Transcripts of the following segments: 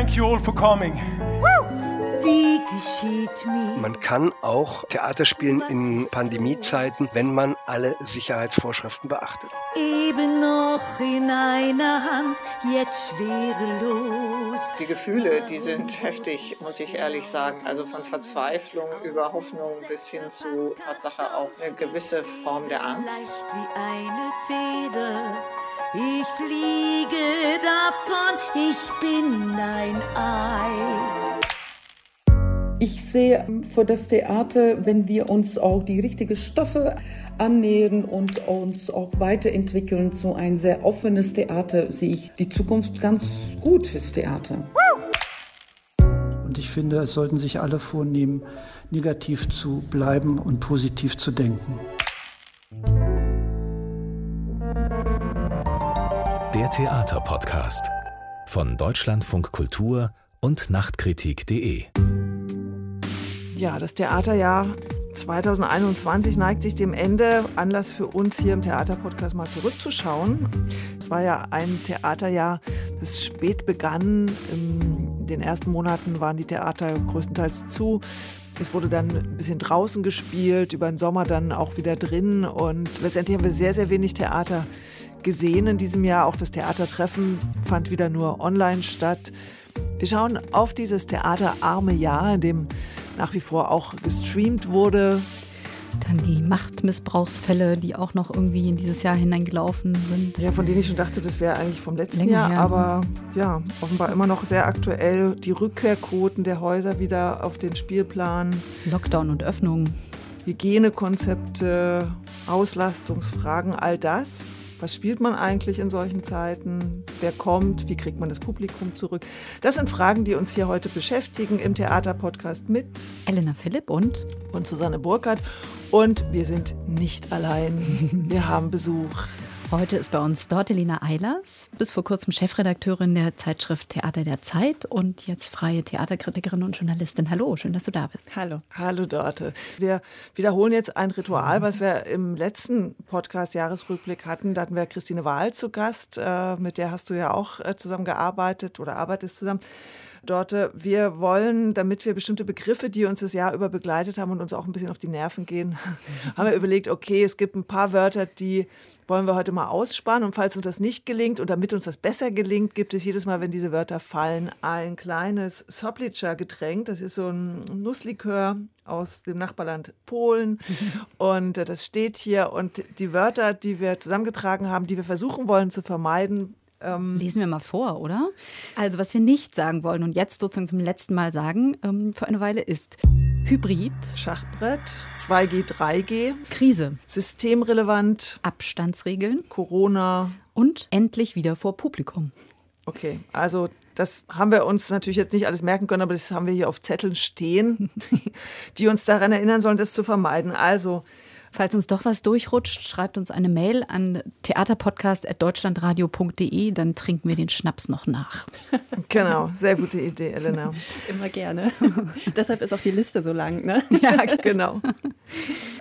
Thank you all for coming. Wie geschieht mir? Man kann auch Theater spielen in Pandemiezeiten, wenn man alle Sicherheitsvorschriften beachtet. Eben noch in einer Hand, jetzt schwerelos. Die Gefühle, die sind heftig, muss ich ehrlich sagen. Also von Verzweiflung über Hoffnung bis hin zu Tatsache auch eine gewisse Form der Angst. Leicht wie eine Feder. Ich fliege davon, ich bin ein Ei. Ich sehe für das Theater, wenn wir uns auch die richtigen Stoffe annähern und uns auch weiterentwickeln zu ein sehr offenes Theater, sehe ich die Zukunft ganz gut fürs Theater. Und ich finde, es sollten sich alle vornehmen, negativ zu bleiben und positiv zu denken. Theaterpodcast von Deutschlandfunk Kultur und Nachtkritik.de. Ja, das Theaterjahr 2021 neigt sich dem Ende. Anlass für uns hier im Theaterpodcast mal zurückzuschauen. Es war ja ein Theaterjahr, das spät begann. In den ersten Monaten waren die Theater größtenteils zu. Es wurde dann ein bisschen draußen gespielt, über den Sommer dann auch wieder drin. Und letztendlich haben wir sehr, sehr wenig Theater gesehen in diesem Jahr. Auch das Theatertreffen fand wieder nur online statt. Wir schauen auf dieses theaterarme Jahr, in dem nach wie vor auch gestreamt wurde. Dann die Machtmissbrauchsfälle, die auch noch irgendwie in dieses Jahr hineingelaufen sind. Ja, von denen ich schon dachte, das wäre eigentlich vom letzten Länger Jahr, her. aber ja, offenbar immer noch sehr aktuell. Die Rückkehrquoten der Häuser wieder auf den Spielplan, Lockdown und Öffnung. Hygienekonzepte, Auslastungsfragen, all das. Was spielt man eigentlich in solchen Zeiten? Wer kommt? Wie kriegt man das Publikum zurück? Das sind Fragen, die uns hier heute beschäftigen im Theaterpodcast mit Elena Philipp und und Susanne Burkhardt. Und wir sind nicht allein. Wir haben Besuch. Heute ist bei uns Dortelina Eilers, bis vor kurzem Chefredakteurin der Zeitschrift Theater der Zeit und jetzt freie Theaterkritikerin und Journalistin. Hallo, schön, dass du da bist. Hallo. Hallo Dorte. Wir wiederholen jetzt ein Ritual, was wir im letzten Podcast Jahresrückblick hatten. Da hatten wir Christine Wahl zu Gast, äh, mit der hast du ja auch äh, zusammengearbeitet oder arbeitest zusammen. Dorte, wir wollen, damit wir bestimmte Begriffe, die uns das Jahr über begleitet haben und uns auch ein bisschen auf die Nerven gehen, haben wir überlegt, okay, es gibt ein paar Wörter, die wollen wir heute mal aussparen. Und falls uns das nicht gelingt und damit uns das besser gelingt, gibt es jedes Mal, wenn diese Wörter fallen, ein kleines Soplica-Getränk. Das ist so ein Nusslikör aus dem Nachbarland Polen. Und äh, das steht hier. Und die Wörter, die wir zusammengetragen haben, die wir versuchen wollen zu vermeiden, ähm, Lesen wir mal vor, oder? Also, was wir nicht sagen wollen und jetzt sozusagen zum letzten Mal sagen ähm, für eine Weile ist Hybrid, Schachbrett, 2G, 3G, Krise, systemrelevant, Abstandsregeln Corona. und endlich wieder vor Publikum. Okay, also das haben wir uns natürlich jetzt nicht alles merken können, aber das haben wir hier auf Zetteln stehen, die uns daran erinnern sollen, das zu vermeiden. Also Falls uns doch was durchrutscht, schreibt uns eine Mail an theaterpodcast.deutschlandradio.de, dann trinken wir den Schnaps noch nach. genau, sehr gute Idee, Elena. Immer gerne. Deshalb ist auch die Liste so lang, ne? Ja, genau.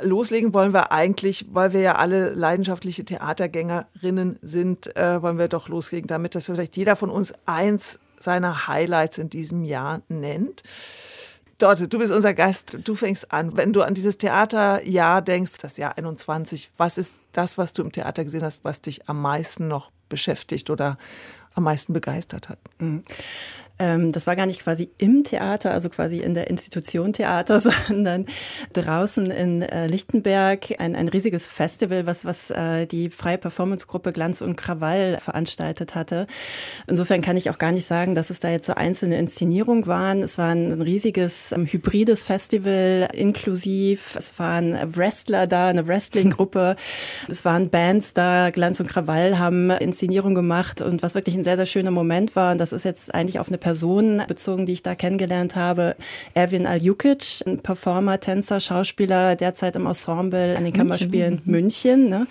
Loslegen wollen wir eigentlich, weil wir ja alle leidenschaftliche Theatergängerinnen sind, äh, wollen wir doch loslegen damit, dass vielleicht jeder von uns eins seiner Highlights in diesem Jahr nennt. Dorte, du bist unser Gast, du fängst an. Wenn du an dieses Theaterjahr denkst, das Jahr 21, was ist das, was du im Theater gesehen hast, was dich am meisten noch beschäftigt oder am meisten begeistert hat? Ähm, das war gar nicht quasi im Theater, also quasi in der Institution Theater, sondern draußen in äh, Lichtenberg ein, ein riesiges Festival, was, was äh, die freie Performancegruppe Glanz und Krawall veranstaltet hatte. Insofern kann ich auch gar nicht sagen, dass es da jetzt so einzelne Inszenierungen waren. Es war ein, ein riesiges ähm, hybrides Festival, inklusiv. Es waren Wrestler da, eine Wrestling-Gruppe. es waren Bands da. Glanz und Krawall haben Inszenierungen gemacht und was wirklich ein sehr, sehr schöner Moment war. Und das ist jetzt eigentlich auf eine Person bezogen, die ich da kennengelernt habe. Erwin Aljukic, ein Performer, Tänzer, Schauspieler, derzeit im Ensemble an den Kammerspielen München. ne?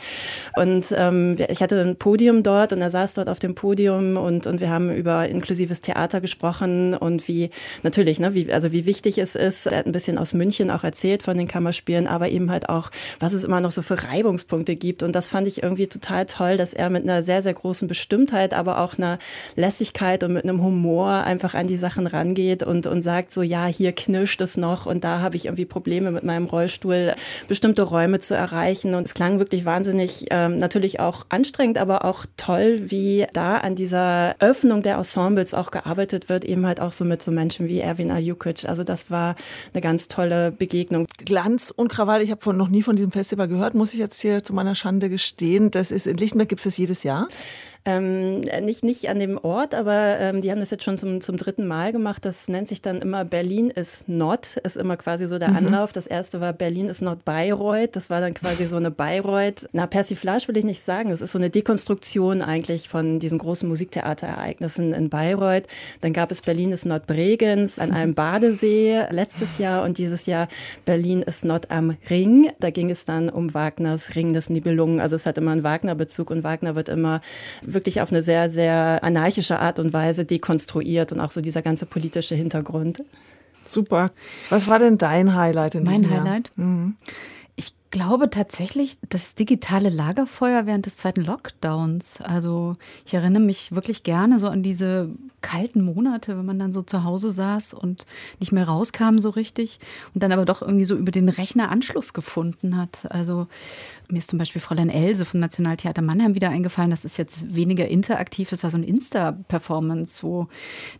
Und ähm, ich hatte ein Podium dort und er saß dort auf dem Podium und, und wir haben über inklusives Theater gesprochen und wie, natürlich, ne, wie, also wie wichtig es ist. Er hat ein bisschen aus München auch erzählt von den Kammerspielen, aber eben halt auch, was es immer noch so für Reibungspunkte gibt. Und das fand ich irgendwie total toll, dass er mit einer sehr, sehr großen Bestimmtheit, aber auch einer Lässigkeit und mit einem Humor einfach an die Sachen rangeht und, und sagt so, ja, hier knirscht es noch und da habe ich irgendwie Probleme mit meinem Rollstuhl, bestimmte Räume zu erreichen. Und es klang wirklich wahnsinnig, ähm, natürlich auch anstrengend, aber auch toll, wie da an dieser Öffnung der Ensembles auch gearbeitet wird, eben halt auch so mit so Menschen wie Erwin Ajukic. Also das war eine ganz tolle Begegnung. Glanz und Krawall, ich habe noch nie von diesem Festival gehört, muss ich jetzt hier zu meiner Schande gestehen. Das ist in Lichtenberg, gibt es das jedes Jahr? Ähm, nicht, nicht an dem Ort, aber ähm, die haben das jetzt schon zum, zum dritten Mal gemacht. Das nennt sich dann immer Berlin is not, ist immer quasi so der mhm. Anlauf. Das erste war Berlin is not Bayreuth. Das war dann quasi so eine Bayreuth. Na, Persiflage will ich nicht sagen. Es ist so eine Dekonstruktion eigentlich von diesen großen Musiktheaterereignissen in Bayreuth. Dann gab es Berlin is not Bregenz an einem Badesee letztes Jahr und dieses Jahr Berlin is not am Ring. Da ging es dann um Wagners Ring des Nibelungen. Also es hat immer einen Wagner-Bezug und Wagner wird immer wirklich auf eine sehr, sehr anarchische Art und Weise dekonstruiert und auch so dieser ganze politische Hintergrund. Super. Was war denn dein Highlight in mein diesem Jahr? Mein Highlight? Mhm glaube tatsächlich das digitale Lagerfeuer während des zweiten Lockdowns. Also ich erinnere mich wirklich gerne so an diese kalten Monate, wenn man dann so zu Hause saß und nicht mehr rauskam so richtig und dann aber doch irgendwie so über den Rechner Anschluss gefunden hat. Also mir ist zum Beispiel Fräulein Else vom Nationaltheater Mannheim wieder eingefallen. Das ist jetzt weniger interaktiv. Das war so ein Insta-Performance, wo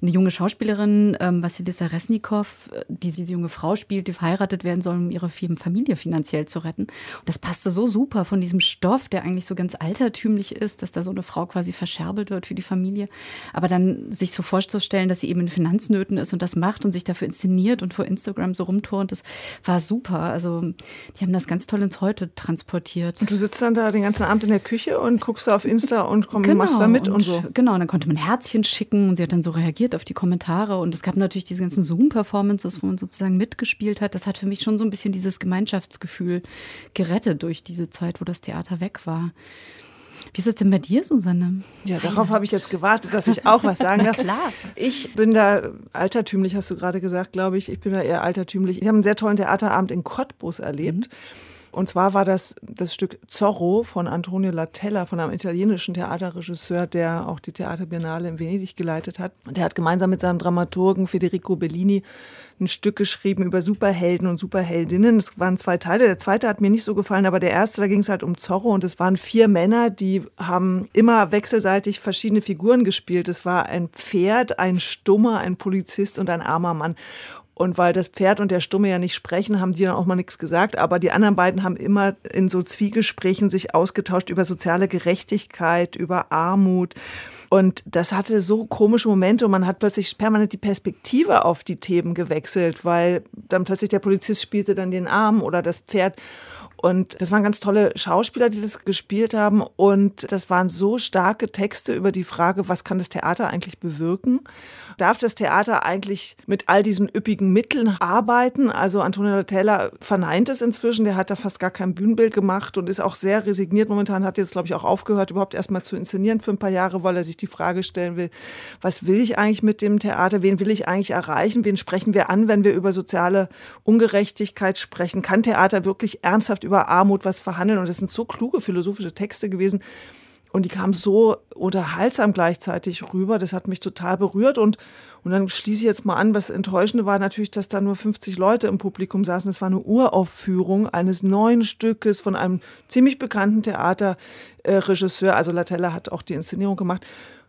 eine junge Schauspielerin, ähm, Vasilisa Resnikow, die diese junge Frau spielt, die verheiratet werden soll, um ihre Familie finanziell zu retten. Und das passte so super von diesem Stoff, der eigentlich so ganz altertümlich ist, dass da so eine Frau quasi verscherbelt wird für die Familie. Aber dann sich so vorzustellen, dass sie eben in Finanznöten ist und das macht und sich dafür inszeniert und vor Instagram so rumturnt, das war super. Also die haben das ganz toll ins Heute transportiert. Und du sitzt dann da den ganzen Abend in der Küche und guckst da auf Insta und komm, genau, machst da mit und, und so. Genau, und dann konnte man Herzchen schicken und sie hat dann so reagiert auf die Kommentare und es gab natürlich diese ganzen Zoom-Performances, wo man sozusagen mitgespielt hat. Das hat für mich schon so ein bisschen dieses Gemeinschaftsgefühl gerettet durch diese Zeit, wo das Theater weg war. Wie ist es denn bei dir, Susanne? Ja, darauf habe ich jetzt gewartet, dass ich auch was sagen darf. klar. Ich bin da altertümlich, hast du gerade gesagt, glaube ich. Ich bin da eher altertümlich. Ich habe einen sehr tollen Theaterabend in Cottbus erlebt. Mhm. Und zwar war das das Stück Zorro von Antonio Latella, von einem italienischen Theaterregisseur, der auch die Theaterbiennale in Venedig geleitet hat. Und der hat gemeinsam mit seinem Dramaturgen Federico Bellini ein Stück geschrieben über Superhelden und Superheldinnen. Es waren zwei Teile. Der zweite hat mir nicht so gefallen, aber der erste, da ging es halt um Zorro und es waren vier Männer, die haben immer wechselseitig verschiedene Figuren gespielt. Es war ein Pferd, ein Stummer, ein Polizist und ein armer Mann. Und weil das Pferd und der Stumme ja nicht sprechen, haben die dann auch mal nichts gesagt. Aber die anderen beiden haben immer in so Zwiegesprächen sich ausgetauscht über soziale Gerechtigkeit, über Armut. Und das hatte so komische Momente und man hat plötzlich permanent die Perspektive auf die Themen gewechselt, weil dann plötzlich der Polizist spielte dann den Arm oder das Pferd. Und das waren ganz tolle Schauspieler, die das gespielt haben. Und das waren so starke Texte über die Frage, was kann das Theater eigentlich bewirken? Darf das Theater eigentlich mit all diesen üppigen Mitteln arbeiten? Also Antonio Taylor verneint es inzwischen. Der hat da fast gar kein Bühnenbild gemacht und ist auch sehr resigniert. Momentan hat jetzt, glaube ich, auch aufgehört, überhaupt erstmal zu inszenieren für ein paar Jahre, weil er sich die Frage stellen will, was will ich eigentlich mit dem Theater? Wen will ich eigentlich erreichen? Wen sprechen wir an, wenn wir über soziale Ungerechtigkeit sprechen? Kann Theater wirklich ernsthaft über Armut was verhandeln. Und das sind so kluge philosophische Texte gewesen. Und die kamen so unterhaltsam gleichzeitig rüber. Das hat mich total berührt. Und, und dann schließe ich jetzt mal an, was enttäuschende war natürlich, dass da nur 50 Leute im Publikum saßen. Es war eine Uraufführung eines neuen Stückes von einem ziemlich bekannten Theaterregisseur. Also Latella hat auch die Inszenierung gemacht.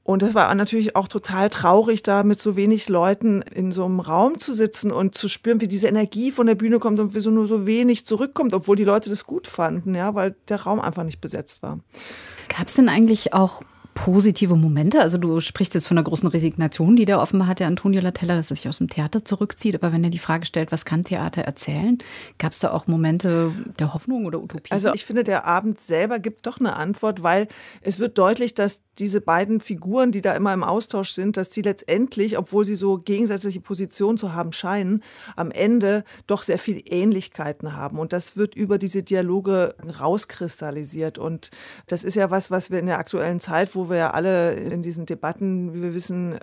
Und es war natürlich auch total traurig, da mit so wenig Leuten in so einem Raum zu sitzen und zu spüren, wie diese Energie von der Bühne kommt und wie so nur so wenig zurückkommt, obwohl die Leute das gut fanden, ja, weil der Raum einfach nicht besetzt war. Gab es denn eigentlich auch positive Momente? Also du sprichst jetzt von der großen Resignation, die der offenbar hat, der Antonio Latella, dass er sich aus dem Theater zurückzieht. Aber wenn er die Frage stellt, was kann Theater erzählen, gab es da auch Momente der Hoffnung oder Utopie? Also ich finde, der Abend selber gibt doch eine Antwort, weil es wird deutlich, dass diese beiden Figuren, die da immer im Austausch sind, dass sie letztendlich, obwohl sie so gegensätzliche Positionen zu haben scheinen, am Ende doch sehr viele Ähnlichkeiten haben. Und das wird über diese Dialoge rauskristallisiert. Und das ist ja was, was wir in der aktuellen Zeit, wo wir ja alle in diesen Debatten, wie wir wissen,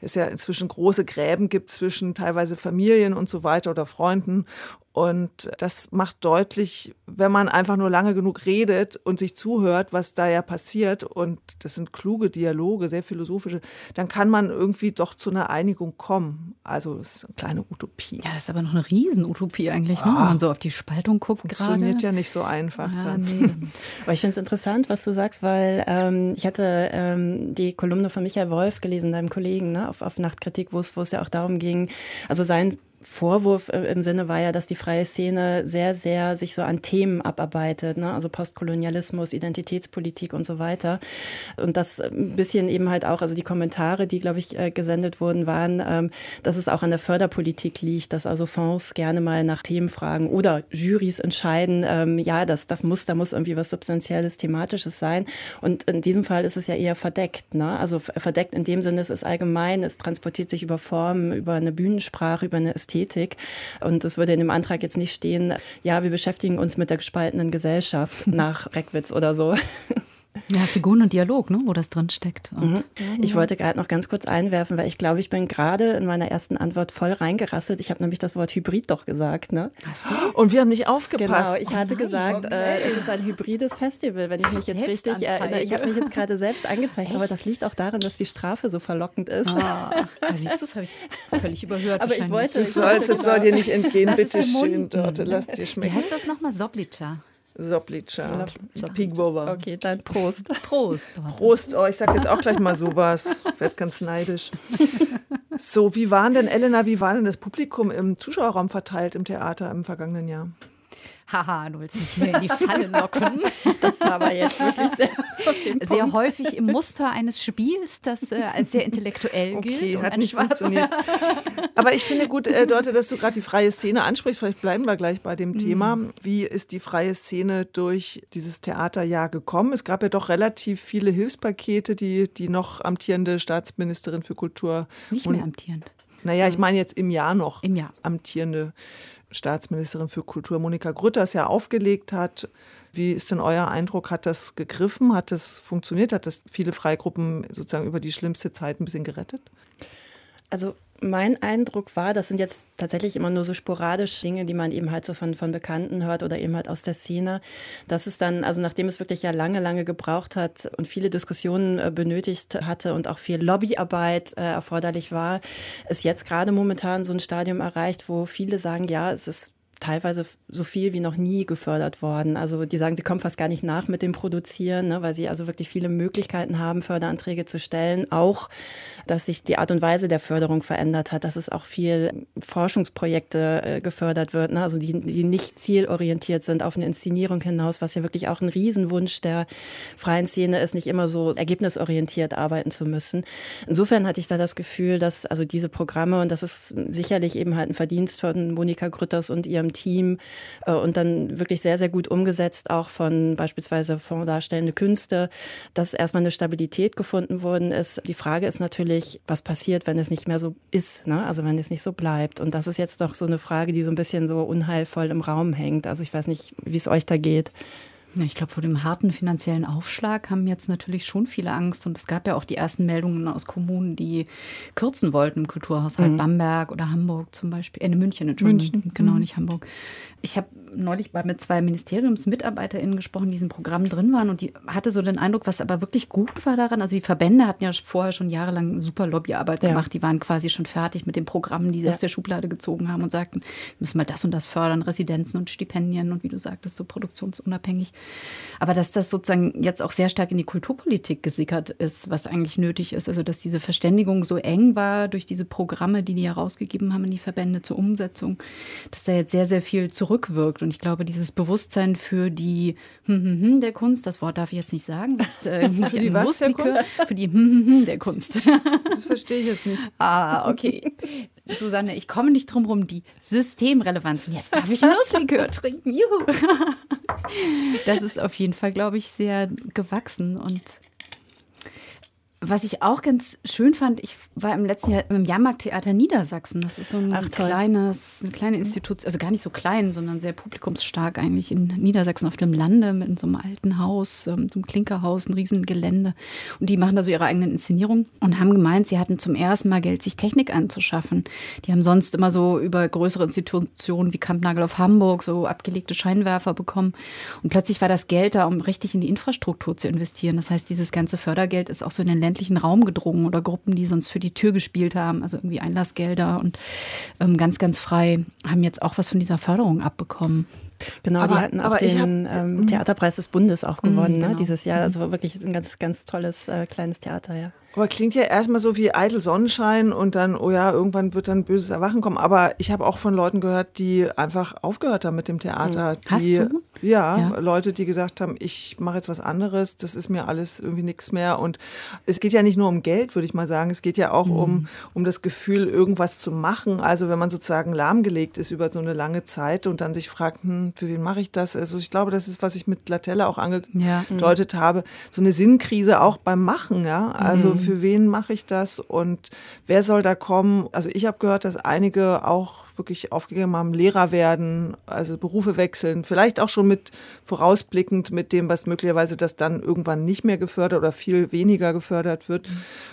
es ja inzwischen große Gräben gibt zwischen teilweise Familien und so weiter oder Freunden. Und das macht deutlich, wenn man einfach nur lange genug redet und sich zuhört, was da ja passiert, und das sind kluge Dialoge, sehr philosophische, dann kann man irgendwie doch zu einer Einigung kommen. Also das ist eine kleine Utopie. Ja, das ist aber noch eine Riesenutopie eigentlich, ne? wenn man so auf die Spaltung guckt gerade. Funktioniert ja nicht so einfach. Ja, dann. nee. Aber ich finde es interessant, was du sagst, weil ähm, ich hatte ähm, die Kolumne von Michael Wolf gelesen, deinem Kollegen, ne, auf, auf Nachtkritik, wo es ja auch darum ging, also sein Vorwurf äh, im Sinne war ja, dass die freie Szene sehr, sehr sich so an Themen abarbeitet, ne? also Postkolonialismus, Identitätspolitik und so weiter. Und das ein bisschen eben halt auch, also die Kommentare, die, glaube ich, äh, gesendet wurden, waren, ähm, dass es auch an der Förderpolitik liegt, dass also Fonds gerne mal nach Themen fragen oder Jurys entscheiden, ähm, ja, das, das muss, da muss irgendwie was Substanzielles, Thematisches sein. Und in diesem Fall ist es ja eher verdeckt. Ne? Also verdeckt in dem Sinne, es ist allgemein, es transportiert sich über Formen, über eine Bühnensprache, über eine Ästhetik. Und es würde in dem Antrag jetzt nicht stehen, ja, wir beschäftigen uns mit der gespaltenen Gesellschaft nach Reckwitz oder so. Ja, Figuren und Dialog, ne, wo das drin steckt. Mhm. Ich wollte gerade noch ganz kurz einwerfen, weil ich glaube, ich bin gerade in meiner ersten Antwort voll reingerasselt. Ich habe nämlich das Wort Hybrid doch gesagt. Ne? Hast du? Und wir haben nicht aufgepasst. Genau, ich hatte nein, gesagt, okay. äh, es ist ein hybrides Festival, wenn ich mich jetzt richtig erinnere. Ich habe mich jetzt gerade selbst angezeigt, aber das liegt auch daran, dass die Strafe so verlockend ist. Ah, da siehst du, das habe ich völlig überhört. Aber ich wollte- Du sollst, es soll dir nicht entgehen, Lass bitte schön. Dorte, lass dir Wie schmecken. heißt das nochmal? Soblica. Soplica, Pigboba. Okay, dann Prost. Prost. Prost, oh, ich sag jetzt auch gleich mal sowas. Werd ganz neidisch. So, wie waren denn, Elena, wie war denn das Publikum im Zuschauerraum verteilt im Theater im vergangenen Jahr? Haha, du willst mich hier in die Falle locken. Das war aber jetzt wirklich sehr. Sehr häufig im Muster eines Spiels, das äh, als sehr intellektuell gilt. Okay, hat nicht schwarzer- funktioniert. Aber ich finde gut, äh, Dorte, dass du gerade die freie Szene ansprichst. Vielleicht bleiben wir gleich bei dem Thema. Wie ist die freie Szene durch dieses Theaterjahr gekommen? Es gab ja doch relativ viele Hilfspakete, die die noch amtierende Staatsministerin für Kultur Nicht mehr amtierend. Naja, ich meine jetzt im Jahr noch Im Jahr. amtierende Staatsministerin für Kultur Monika Grütters ja aufgelegt hat. Wie ist denn euer Eindruck? Hat das gegriffen? Hat das funktioniert? Hat das viele Freigruppen sozusagen über die schlimmste Zeit ein bisschen gerettet? Also mein Eindruck war, das sind jetzt tatsächlich immer nur so sporadisch Dinge, die man eben halt so von, von Bekannten hört oder eben halt aus der Szene, dass es dann, also nachdem es wirklich ja lange, lange gebraucht hat und viele Diskussionen äh, benötigt hatte und auch viel Lobbyarbeit äh, erforderlich war, ist jetzt gerade momentan so ein Stadium erreicht, wo viele sagen, ja, es ist teilweise so viel wie noch nie gefördert worden. Also die sagen, sie kommen fast gar nicht nach mit dem Produzieren, ne, weil sie also wirklich viele Möglichkeiten haben, Förderanträge zu stellen. Auch, dass sich die Art und Weise der Förderung verändert hat, dass es auch viel Forschungsprojekte äh, gefördert wird, ne, also die, die nicht zielorientiert sind auf eine Inszenierung hinaus, was ja wirklich auch ein Riesenwunsch der freien Szene ist, nicht immer so ergebnisorientiert arbeiten zu müssen. Insofern hatte ich da das Gefühl, dass also diese Programme, und das ist sicherlich eben halt ein Verdienst von Monika Grütters und ihrem Team äh, und dann wirklich sehr, sehr gut umgesetzt, auch von beispielsweise Fonds Darstellende Künste, dass erstmal eine Stabilität gefunden worden ist. Die Frage ist natürlich, was passiert, wenn es nicht mehr so ist, ne? also wenn es nicht so bleibt. Und das ist jetzt doch so eine Frage, die so ein bisschen so unheilvoll im Raum hängt. Also ich weiß nicht, wie es euch da geht. Ich glaube, vor dem harten finanziellen Aufschlag haben jetzt natürlich schon viele Angst. Und es gab ja auch die ersten Meldungen aus Kommunen, die kürzen wollten im Kulturhaushalt. Bamberg oder Hamburg zum Beispiel. Äh, ne, München, Entschuldigung. München. Genau, nicht Hamburg. Ich habe neulich mal mit zwei MiniteriumsmitarbeiterInnen gesprochen, die in diesem Programm drin waren. Und die hatte so den Eindruck, was aber wirklich gut war daran. Also die Verbände hatten ja vorher schon jahrelang super Lobbyarbeit Ja. gemacht. Die waren quasi schon fertig mit den Programmen, die sie Ja. aus der Schublade gezogen haben und sagten, wir müssen mal das und das fördern, Residenzen und Stipendien und wie du sagtest, so produktionsunabhängig. Aber dass das sozusagen jetzt auch sehr stark in die Kulturpolitik gesickert ist, was eigentlich nötig ist. Also dass diese Verständigung so eng war durch diese Programme, die die herausgegeben haben in die Verbände zur Umsetzung, dass da jetzt sehr, sehr viel zurückwirkt. Und ich glaube, dieses Bewusstsein für die hm, hm, hm der Kunst, das Wort darf ich jetzt nicht sagen, das äh, Für die was der Kunst? Für die der Kunst. Das verstehe ich jetzt nicht. Ah, okay. Susanne, ich komme nicht drum rum, die Systemrelevanz. Und jetzt darf ich Nusslikör trinken. Juhu. Das ist auf jeden Fall, glaube ich, sehr gewachsen und Was ich auch ganz schön fand, ich war im letzten Jahr im Jahrmarkttheater Niedersachsen. Das ist so ein Ach, kleines, eine kleine Institution, also gar nicht so klein, sondern sehr publikumsstark eigentlich in Niedersachsen auf dem Lande mit so einem alten Haus, ähm, so einem Klinkerhaus, ein riesen Gelände. Und die machen da so ihre eigenen Inszenierungen und haben gemeint, sie hatten zum ersten Mal Geld, sich Technik anzuschaffen. Die haben sonst immer so über größere Institutionen wie Kampnagel auf Hamburg so abgelegte Scheinwerfer bekommen. Und plötzlich war das Geld da, um richtig in die Infrastruktur zu investieren. Das heißt, dieses ganze Fördergeld ist auch so in den ländlichen Raum gedrungen oder Gruppen, die sonst für die Tür gespielt haben, also irgendwie Einlassgelder und ähm, ganz, ganz frei, haben jetzt auch was von dieser Förderung abbekommen. Genau, aber, die hatten auch den hab, ähm, mhm. Theaterpreis des Bundes auch gewonnen, mhm, genau. ne, dieses Jahr. Also wirklich ein ganz, ganz tolles äh, kleines Theater, ja. Aber klingt ja erstmal so wie eitel Sonnenschein und dann, oh ja, irgendwann wird dann böses Erwachen kommen. Aber ich habe auch von Leuten gehört, die einfach aufgehört haben mit dem Theater. Hast die, du? Ja, ja, Leute, die gesagt haben, ich mache jetzt was anderes, das ist mir alles irgendwie nichts mehr. Und es geht ja nicht nur um Geld, würde ich mal sagen. Es geht ja auch mhm. um, um das Gefühl, irgendwas zu machen. Also wenn man sozusagen lahmgelegt ist über so eine lange Zeit und dann sich fragt, hm, für wen mache ich das? Also ich glaube, das ist, was ich mit Latella auch angedeutet ja. habe. So eine Sinnkrise auch beim Machen, ja. Also mhm für wen mache ich das und wer soll da kommen? Also ich habe gehört, dass einige auch wirklich aufgegeben haben, Lehrer werden, also Berufe wechseln, vielleicht auch schon mit vorausblickend mit dem, was möglicherweise das dann irgendwann nicht mehr gefördert oder viel weniger gefördert wird.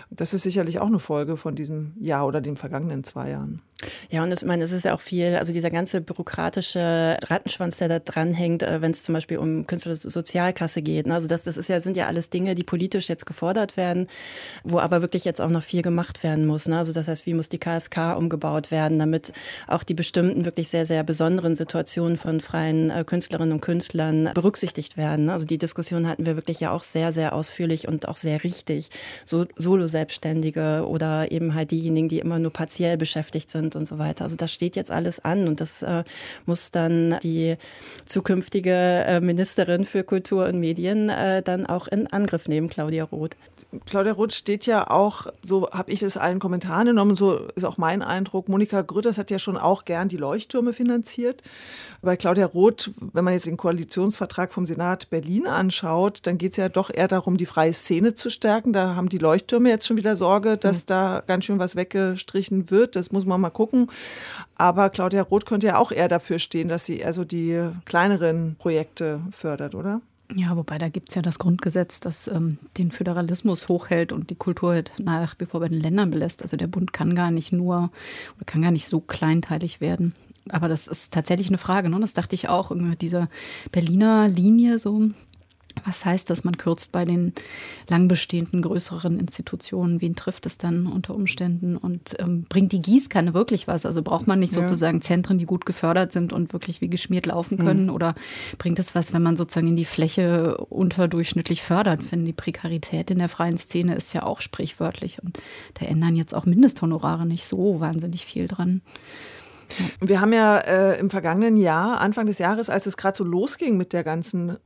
Das ist sicherlich auch eine Folge von diesem Jahr oder den vergangenen zwei Jahren. Ja, und das, ich meine, es ist ja auch viel, also dieser ganze bürokratische Rattenschwanz, der da dranhängt, äh, wenn es zum Beispiel um künstlerische Sozialkasse geht. Ne? Also das, das ist ja, sind ja alles Dinge, die politisch jetzt gefordert werden, wo aber wirklich jetzt auch noch viel gemacht werden muss. Ne? Also das heißt, wie muss die KSK umgebaut werden, damit auch die bestimmten wirklich sehr, sehr besonderen Situationen von freien äh, Künstlerinnen und Künstlern berücksichtigt werden. Ne? Also die Diskussion hatten wir wirklich ja auch sehr, sehr ausführlich und auch sehr richtig. So Solo-Selbstständige oder eben halt diejenigen, die immer nur partiell beschäftigt sind sind und so weiter. Also das steht jetzt alles an und das äh, muss dann die zukünftige äh, Ministerin für Kultur und Medien äh, dann auch in Angriff nehmen, Claudia Roth. Claudia Roth steht ja auch, so habe ich es allen Kommentaren genommen, so ist auch mein Eindruck. Monika Grütters hat ja schon auch gern die Leuchttürme finanziert. Bei Claudia Roth, wenn man jetzt den Koalitionsvertrag vom Senat Berlin anschaut, dann geht es ja doch eher darum, die freie Szene zu stärken. Da haben die Leuchttürme jetzt schon wieder Sorge, dass mhm. da ganz schön was weggestrichen wird. Das muss man mal gucken. Aber Claudia Roth könnte ja auch eher dafür stehen, dass sie also die kleineren Projekte fördert, oder? Ja, wobei da gibt es ja das Grundgesetz, das ähm, den Föderalismus hochhält und die Kultur nach wie vor bei den Ländern belässt. Also der Bund kann gar nicht nur oder kann gar nicht so kleinteilig werden. Aber das ist tatsächlich eine Frage, ne? Das dachte ich auch, diese Berliner Linie so, was heißt das? Man kürzt bei den lang bestehenden größeren Institutionen. Wen trifft es dann unter Umständen? Und ähm, bringt die Gießkanne wirklich was? Also braucht man nicht ja. sozusagen Zentren, die gut gefördert sind und wirklich wie geschmiert laufen können? Mhm. Oder bringt es was, wenn man sozusagen in die Fläche unterdurchschnittlich fördert? Denn die Prekarität in der freien Szene ist ja auch sprichwörtlich. Und da ändern jetzt auch Mindesthonorare nicht so wahnsinnig viel dran. Wir haben ja äh, im vergangenen Jahr, Anfang des Jahres, als es gerade so losging mit der ganzen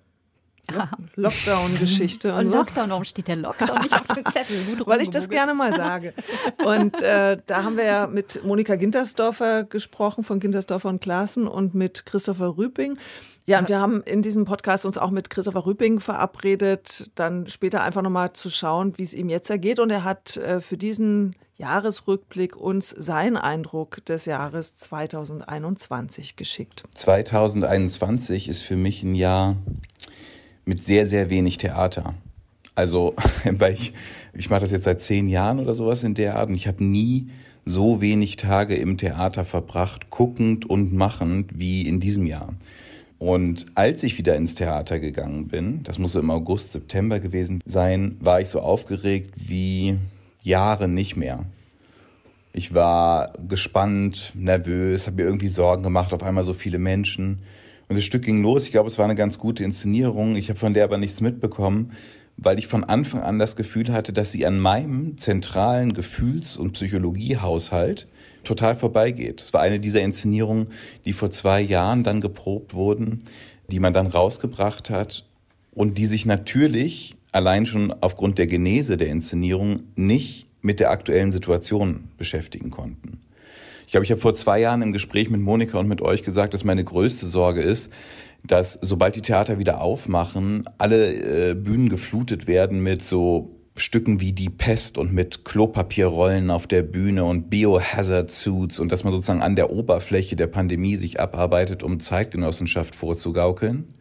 Lockdown-Geschichte. Und Lockdown, warum steht der Lockdown nicht auf dem Zettel? Weil ich das gerne mal sage. Und äh, da haben wir ja mit Monika Gintersdorfer gesprochen, von Gintersdorfer und Klaassen und mit Christopher Rüping. Ja, und wir haben in diesem Podcast uns auch mit Christopher Rüping verabredet, dann später einfach nochmal zu schauen, wie es ihm jetzt ergeht. Und er hat äh, für diesen Jahresrückblick uns seinen Eindruck des Jahres 2021 geschickt. 2021 ist für mich ein Jahr, mit sehr, sehr wenig Theater. Also, weil ich, ich mache das jetzt seit zehn Jahren oder sowas in der Art und ich habe nie so wenig Tage im Theater verbracht, guckend und machend wie in diesem Jahr. Und als ich wieder ins Theater gegangen bin, das muss so im August, September gewesen sein, war ich so aufgeregt wie Jahre nicht mehr. Ich war gespannt, nervös, habe mir irgendwie Sorgen gemacht, auf einmal so viele Menschen. Und das Stück ging los. Ich glaube, es war eine ganz gute Inszenierung. Ich habe von der aber nichts mitbekommen, weil ich von Anfang an das Gefühl hatte, dass sie an meinem zentralen Gefühls- und Psychologiehaushalt total vorbeigeht. Es war eine dieser Inszenierungen, die vor zwei Jahren dann geprobt wurden, die man dann rausgebracht hat und die sich natürlich allein schon aufgrund der Genese der Inszenierung nicht mit der aktuellen Situation beschäftigen konnten. Ich glaube, ich habe vor zwei Jahren im Gespräch mit Monika und mit euch gesagt, dass meine größte Sorge ist, dass sobald die Theater wieder aufmachen, alle äh, Bühnen geflutet werden mit so Stücken wie Die Pest und mit Klopapierrollen auf der Bühne und Biohazard-Suits und dass man sozusagen an der Oberfläche der Pandemie sich abarbeitet, um Zeitgenossenschaft vorzugaukeln.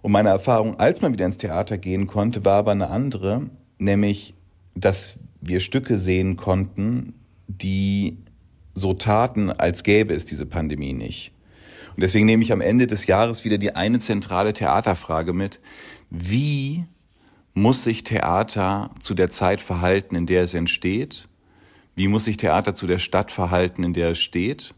Und meine Erfahrung, als man wieder ins Theater gehen konnte, war aber eine andere, nämlich, dass wir Stücke sehen konnten, die so taten, als gäbe es diese Pandemie nicht. Und deswegen nehme ich am Ende des Jahres wieder die eine zentrale Theaterfrage mit. Wie muss sich Theater zu der Zeit verhalten, in der es entsteht? Wie muss sich Theater zu der Stadt verhalten, in der es steht?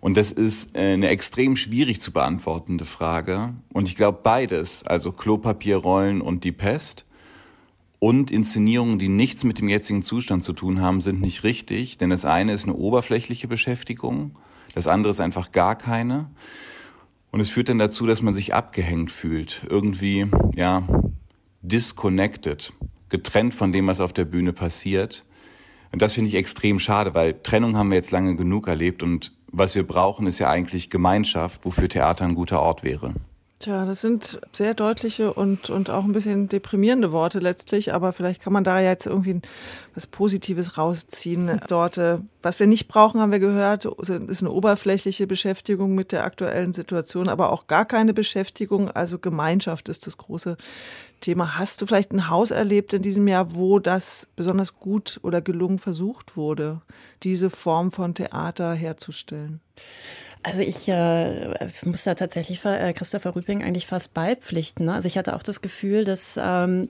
Und das ist äh, eine extrem schwierig zu beantwortende Frage. Und ich glaube beides, also Klopapierrollen und die Pest und Inszenierungen, die nichts mit dem jetzigen Zustand zu tun haben, sind nicht richtig. Denn das eine ist eine oberflächliche Beschäftigung, das andere ist einfach gar keine. Und es führt dann dazu, dass man sich abgehängt fühlt, irgendwie, ja, disconnected, getrennt von dem, was auf der Bühne passiert. Und das finde ich extrem schade, weil Trennung haben wir jetzt lange genug erlebt und was wir brauchen, ist ja eigentlich Gemeinschaft, wofür Theater ein guter Ort wäre. Tja, das sind sehr deutliche und, und auch ein bisschen deprimierende Worte letztlich, aber vielleicht kann man da jetzt irgendwie was Positives rausziehen. Dort, äh, was wir nicht brauchen, haben wir gehört, ist eine oberflächliche Beschäftigung mit der aktuellen Situation, aber auch gar keine Beschäftigung. Also Gemeinschaft ist das große Thema. Hast du vielleicht ein Haus erlebt in diesem Jahr, wo das besonders gut oder gelungen versucht wurde, diese Form von Theater herzustellen? Also ich äh, muss da tatsächlich äh, Christopher Rüping eigentlich fast beipflichten. Ne? Also ich hatte auch das Gefühl, dass ähm,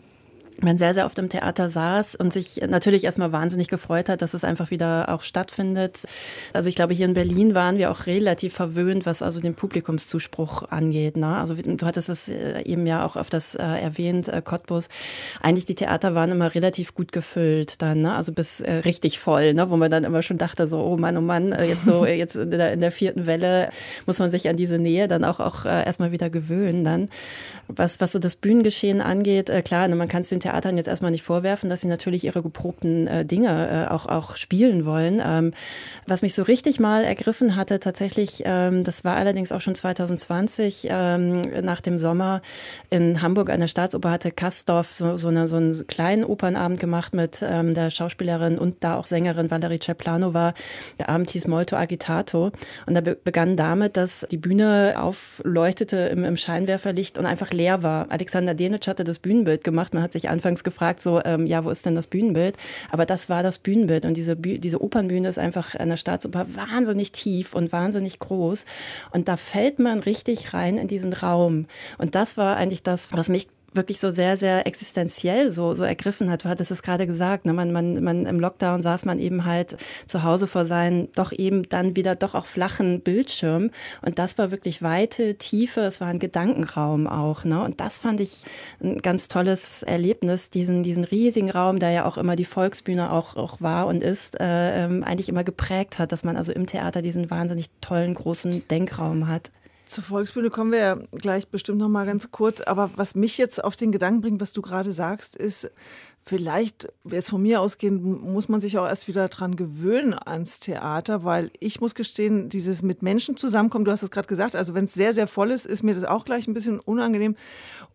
man sehr, sehr oft im Theater saß und sich natürlich erstmal wahnsinnig gefreut hat, dass es einfach wieder auch stattfindet. Also ich glaube, hier in Berlin waren wir auch relativ verwöhnt, was also den Publikumszuspruch angeht. Ne? Also du hattest es äh, eben ja auch öfters äh, erwähnt, äh, Cottbus. Eigentlich die Theater waren immer relativ gut gefüllt dann, ne? also bis äh, richtig voll, ne? wo man dann immer schon dachte, so, oh Mann, oh Mann, äh, jetzt so, jetzt in der, in der vierten Welle muss man sich an diese Nähe dann auch, auch äh, erstmal wieder gewöhnen dann. Was, was so das Bühnengeschehen angeht, äh, klar, ne, man kann es den Theatern jetzt erstmal nicht vorwerfen, dass sie natürlich ihre geprobten äh, Dinge äh, auch, auch spielen wollen. Ähm, was mich so richtig mal ergriffen hatte, tatsächlich, ähm, das war allerdings auch schon 2020, ähm, nach dem Sommer in Hamburg an der Staatsoper hatte Kastorf so, so, eine, so einen kleinen Opernabend gemacht mit ähm, der Schauspielerin und da auch Sängerin Valerie Ceplanova. Der Abend hieß Molto Agitato. Und da be begann damit, dass die Bühne aufleuchtete im, im Scheinwerferlicht und einfach leer war. Alexander Denitsch hatte das Bühnenbild gemacht. Man hat sich anfangs gefragt, so, ähm, ja, wo ist denn das Bühnenbild? Aber das war das Bühnenbild. Und diese, Bü diese Opernbühne ist einfach an der Staatsoper wahnsinnig tief und wahnsinnig groß. Und da fällt man richtig rein in diesen Raum. Und das war eigentlich das, was mich wirklich so sehr, sehr existenziell so, so ergriffen hat. Du hattest es gerade gesagt, ne? man, man, man, im Lockdown saß man eben halt zu Hause vor seinen doch eben dann wieder doch auch flachen Bildschirm. Und das war wirklich weite, tiefe, es war ein Gedankenraum auch. Ne? Und das fand ich ein ganz tolles Erlebnis, diesen, diesen riesigen Raum, der ja auch immer die Volksbühne auch, auch war und ist, äh, ähm, eigentlich immer geprägt hat, dass man also im Theater diesen wahnsinnig tollen, großen Denkraum hat. Zur Volksbühne kommen wir ja gleich bestimmt noch mal ganz kurz. Aber was mich jetzt auf den Gedanken bringt, was du gerade sagst, ist, vielleicht, jetzt von mir ausgehend, muss man sich auch erst wieder dran gewöhnen ans Theater, weil ich muss gestehen, dieses mit Menschen zusammenkommen, du hast es gerade gesagt, also wenn es sehr, sehr voll ist, ist mir das auch gleich ein bisschen unangenehm.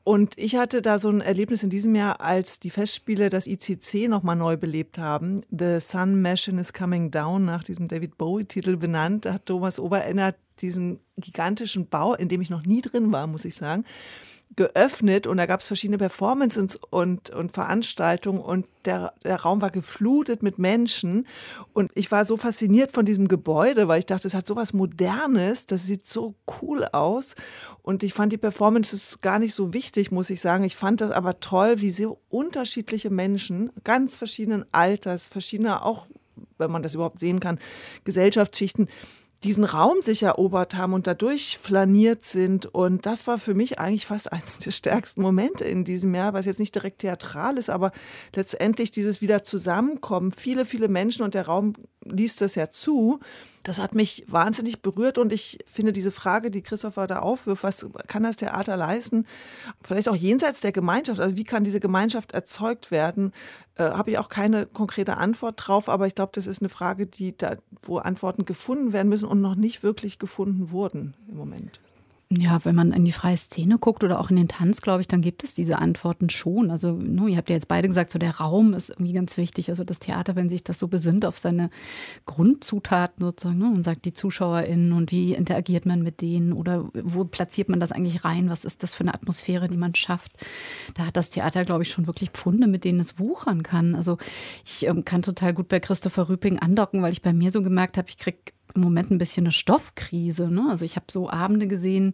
Und ich hatte da so ein Erlebnis in diesem Jahr, als die Festspiele das ICC nochmal neu belebt haben. The Sun Machine is Coming Down, nach diesem David Bowie-Titel benannt. Da hat Thomas Oberenner diesen gigantischen Bau, in dem ich noch nie drin war, muss ich sagen, geöffnet und da gab es verschiedene Performances und, und Veranstaltungen und der, der Raum war geflutet mit Menschen und ich war so fasziniert von diesem Gebäude, weil ich dachte, es hat so was Modernes, das sieht so cool aus und ich fand die Performances gar nicht so wichtig, muss ich sagen. Ich fand das aber toll, wie so unterschiedliche Menschen, ganz verschiedenen Alters, verschiedene auch, wenn man das überhaupt sehen kann, Gesellschaftsschichten, diesen Raum sich erobert haben und dadurch flaniert sind. Und das war für mich eigentlich fast eines der stärksten Momente in diesem Jahr, was jetzt nicht direkt theatral ist, aber letztendlich dieses wieder Zusammenkommen. Viele, viele Menschen und der Raum liest das ja zu. Das hat mich wahnsinnig berührt und ich finde diese Frage, die Christopher da aufwirft, was kann das Theater leisten? Vielleicht auch jenseits der Gemeinschaft, also wie kann diese Gemeinschaft erzeugt werden? Äh, Habe ich auch keine konkrete Antwort drauf, aber ich glaube, das ist eine Frage, die da, wo Antworten gefunden werden müssen und noch nicht wirklich gefunden wurden im Moment. Ja, wenn man in die freie Szene guckt oder auch in den Tanz, glaube ich, dann gibt es diese Antworten schon. Also, no, ihr habt ja jetzt beide gesagt, so der Raum ist irgendwie ganz wichtig. Also das Theater, wenn sich das so besinnt auf seine Grundzutaten sozusagen, ne, und sagt die ZuschauerInnen und wie interagiert man mit denen oder wo platziert man das eigentlich rein? Was ist das für eine Atmosphäre, die man schafft? Da hat das Theater, glaube ich, schon wirklich Pfunde, mit denen es wuchern kann. Also ich ähm, kann total gut bei Christopher Rüping andocken, weil ich bei mir so gemerkt habe, ich kriege im Moment ein bisschen eine Stoffkrise. Ne? Also ich habe so Abende gesehen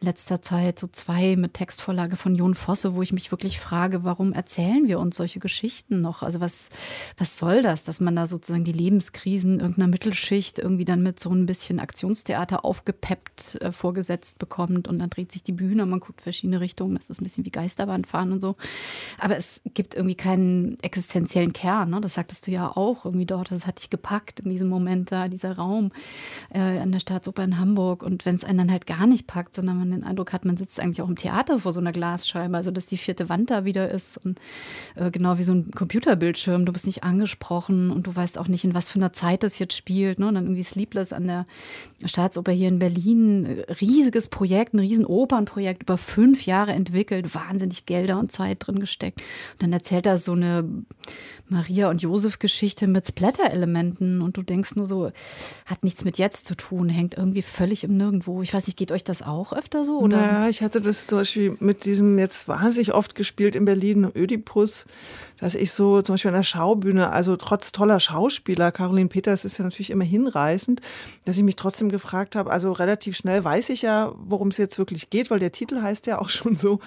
in letzter Zeit, so zwei mit Textvorlage von Jon Fosse, wo ich mich wirklich frage, warum erzählen wir uns solche Geschichten noch? Also was, was soll das, dass man da sozusagen die Lebenskrisen irgendeiner Mittelschicht irgendwie dann mit so ein bisschen Aktionstheater aufgepeppt äh, vorgesetzt bekommt und dann dreht sich die Bühne und man guckt verschiedene Richtungen. Das ist ein bisschen wie Geisterbahn fahren und so. Aber es gibt irgendwie keinen existenziellen Kern. Ne? Das sagtest du ja auch irgendwie dort. Das hat dich gepackt in diesem Moment da, dieser Raum äh, an der Staatsoper in Hamburg. Und wenn es einen dann halt gar nicht packt, sondern man den Eindruck hat, man sitzt eigentlich auch im Theater vor so einer Glasscheibe, also dass die vierte Wand da wieder ist und äh, genau wie so ein Computerbildschirm, du bist nicht angesprochen und du weißt auch nicht, in was für einer Zeit das jetzt spielt. Ne? Und dann irgendwie Sleepless an der Staatsoper hier in Berlin, riesiges Projekt, ein riesen Opernprojekt, über fünf Jahre entwickelt, wahnsinnig Gelder und Zeit drin gesteckt. Und dann erzählt er so eine Maria- und Josef-Geschichte mit Splatter-Elementen und du denkst nur so, hat nichts mit jetzt zu tun, hängt irgendwie völlig im Nirgendwo. Ich weiß nicht, geht euch das auch öfter so? Oder? Ja, ich hatte das zum Beispiel mit diesem jetzt wahnsinnig oft gespielt in Berlin, Ödipus, dass ich so zum Beispiel an der Schaubühne, also trotz toller Schauspieler, Caroline Peters ist ja natürlich immer hinreißend, dass ich mich trotzdem gefragt habe, also relativ schnell weiß ich ja, worum es jetzt wirklich geht, weil der Titel heißt ja auch schon so.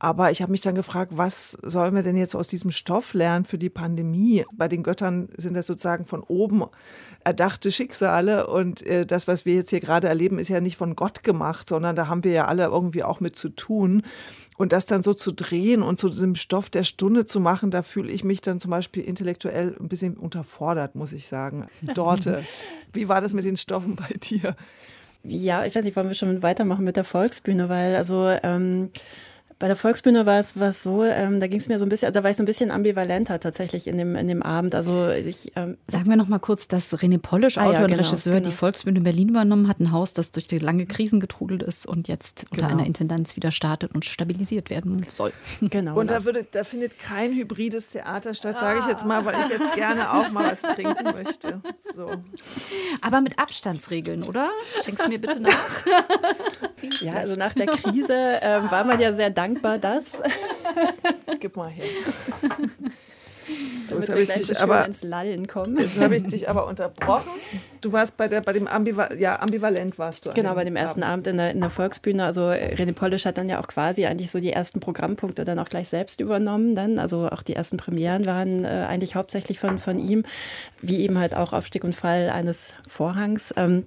Aber ich habe mich dann gefragt, was sollen wir denn jetzt aus diesem Stoff lernen für die Pandemie? Bei den Göttern sind das sozusagen von oben erdachte Schicksale und äh, das, was wir jetzt hier gerade erleben, ist ja nicht von Gott gemacht, sondern da haben wir ja alle irgendwie auch mit zu tun. Und das dann so zu drehen und zu dem Stoff der Stunde zu machen, da fühle ich mich dann zum Beispiel intellektuell ein bisschen unterfordert, muss ich sagen. Dorte, wie war das mit den Stoffen bei dir? Ja, ich weiß nicht, wollen wir schon weitermachen mit der Volksbühne, weil also ähm, bei der Volksbühne war es, war es so, ähm, da ging es mir so ein bisschen, also da war ich so ein bisschen ambivalenter tatsächlich in dem, in dem Abend. Also ich, ähm, Sagen wir noch mal kurz, dass René Polisch, Autor ah, ja, genau, und Regisseur, genau. die Volksbühne in Berlin übernommen hat, ein Haus, das durch die lange Krisen getrudelt ist und jetzt unter genau. einer Intendanz wieder startet und stabilisiert werden soll. Genau. Und da, würde, da findet kein hybrides Theater statt, sage ich jetzt mal, weil ich jetzt gerne auch mal was trinken möchte. So. Aber mit Abstandsregeln, oder? Schenkst du mir bitte nach? ja, also nach der Krise äh, war man ja sehr dankbar dankbar, dass. Gib mal her. So, jetzt habe ich dich aber ins Lallen kommen. Jetzt habe ich dich aber unterbrochen. Du warst bei der bei dem Ambival ja, ambivalent warst du. Genau, bei dem ersten Abend, Abend in, der, in der Volksbühne. Also René Polisch hat dann ja auch quasi eigentlich so die ersten Programmpunkte dann auch gleich selbst übernommen. Dann also auch die ersten Premieren waren äh, eigentlich hauptsächlich von von ihm, wie eben halt auch Aufstieg und Fall eines Vorhangs. Ähm,